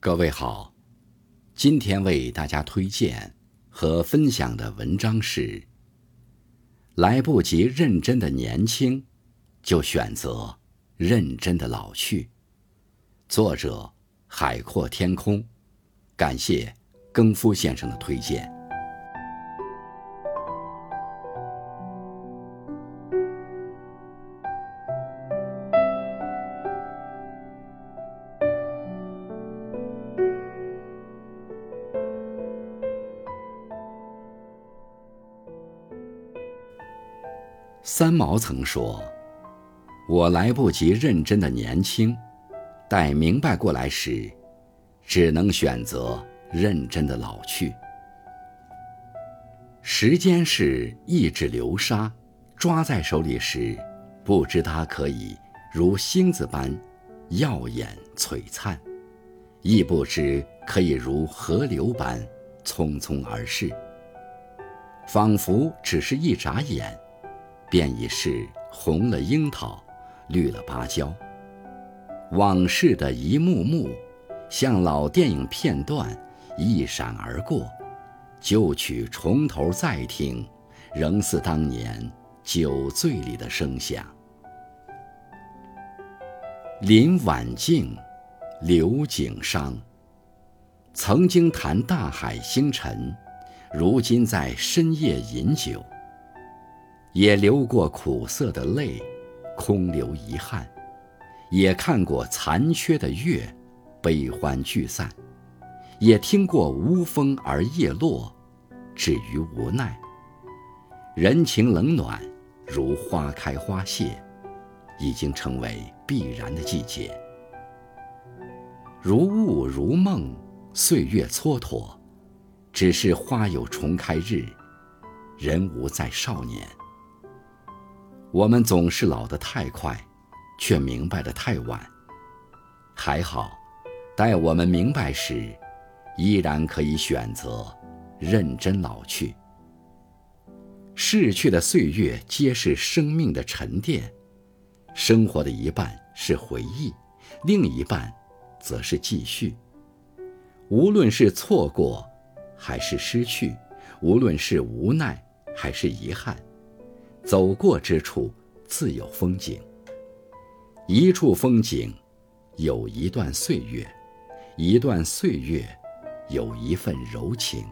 各位好，今天为大家推荐和分享的文章是：来不及认真的年轻，就选择认真的老去。作者：海阔天空，感谢更夫先生的推荐。三毛曾说：“我来不及认真的年轻，待明白过来时，只能选择认真的老去。时间是一指流沙，抓在手里时，不知它可以如星子般耀眼璀璨，亦不知可以如河流般匆匆而逝，仿佛只是一眨眼。”便已是红了樱桃，绿了芭蕉。往事的一幕幕，像老电影片段，一闪而过。旧曲从头再听，仍似当年酒醉里的声响。林晚静，刘景商，曾经谈大海星辰，如今在深夜饮酒。也流过苦涩的泪，空留遗憾；也看过残缺的月，悲欢聚散；也听过无风而叶落，止于无奈。人情冷暖，如花开花谢，已经成为必然的季节。如雾如梦，岁月蹉跎，只是花有重开日，人无再少年。我们总是老得太快，却明白的太晚。还好，待我们明白时，依然可以选择认真老去。逝去的岁月皆是生命的沉淀，生活的一半是回忆，另一半则是继续。无论是错过，还是失去；无论是无奈，还是遗憾。走过之处，自有风景。一处风景，有一段岁月；一段岁月，有一份柔情。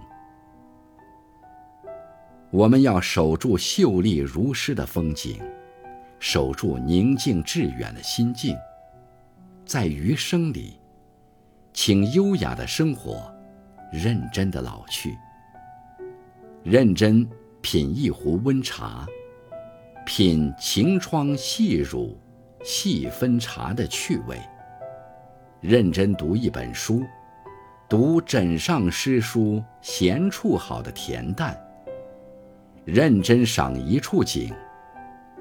我们要守住秀丽如诗的风景，守住宁静致远的心境。在余生里，请优雅的生活，认真的老去。认真品一壶温茶。品晴窗细乳，细分茶的趣味。认真读一本书，读枕上诗书闲处好的恬淡。认真赏一处景，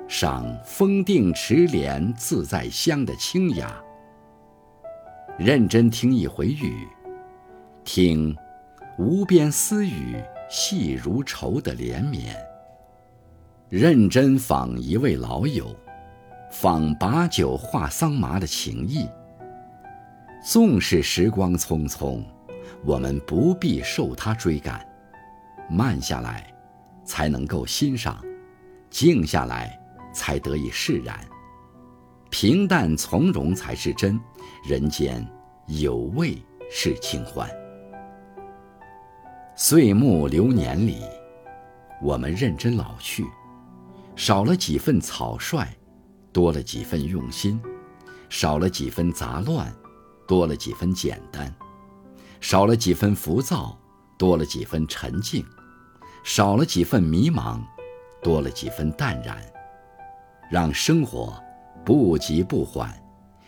赏风定池莲自在香的清雅。认真听一回雨，听无边丝雨细如愁的连绵。认真访一位老友，访把酒话桑麻的情谊。纵使时光匆匆，我们不必受它追赶，慢下来，才能够欣赏；静下来，才得以释然。平淡从容才是真，人间有味是清欢。岁暮流年里，我们认真老去。少了几分草率，多了几分用心；少了几分杂乱，多了几分简单；少了几分浮躁，多了几分沉静；少了几分迷茫，多了几分淡然。让生活不急不缓，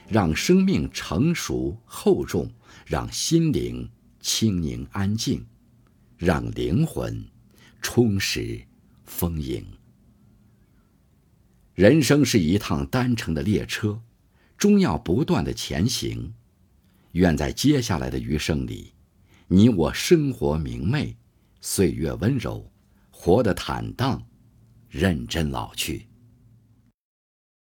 让生命成熟厚重，让心灵清宁安静，让灵魂充实丰盈。人生是一趟单程的列车，终要不断的前行。愿在接下来的余生里，你我生活明媚，岁月温柔，活得坦荡，认真老去。